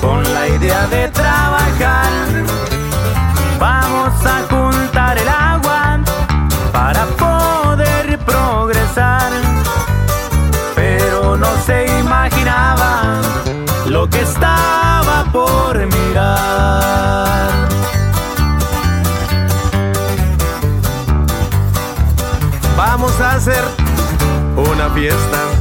con la idea de trabajar. Vamos a juntar el agua para poder progresar. Pero no se imaginaba lo que estaba por mirar. Vamos a hacer una fiesta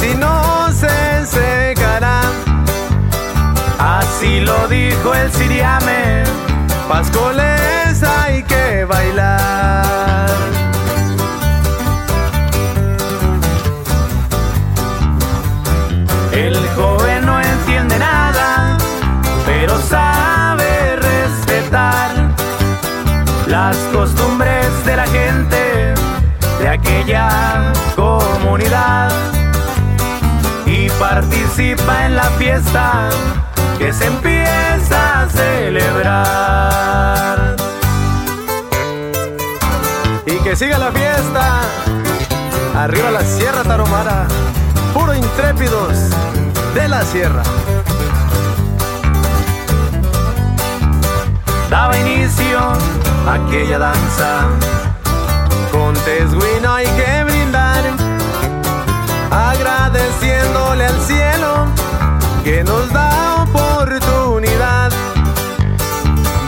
así no se secará. Así lo dijo el Siriame. Pascoles hay que bailar. El joven no entiende nada, pero sabe respetar las costumbres de la gente de aquella participa en la fiesta que se empieza a celebrar. Y que siga la fiesta. Arriba la Sierra Taromara. Puro intrépidos de la sierra. Daba inicio aquella danza. Con Tesguino hay que que nos da oportunidad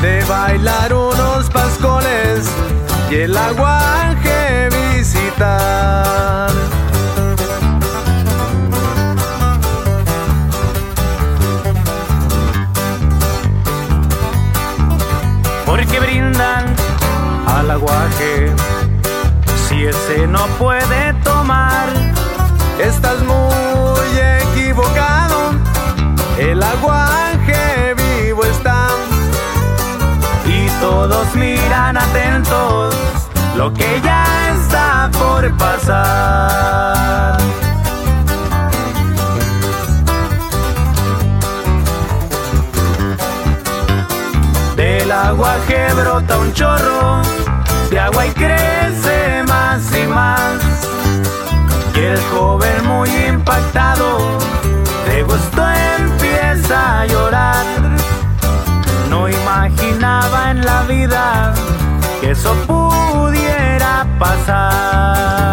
de bailar unos pascoles y el aguaje visitar. Porque brindan al aguaje si ese no puede tomar. Muy equivocado, el aguaje vivo está. y todos miran atentos lo que ya está por pasar. Del agua que brota un chorro de agua y crece más y más. Y el joven muy impactado de gusto empieza eso pudiera pasar.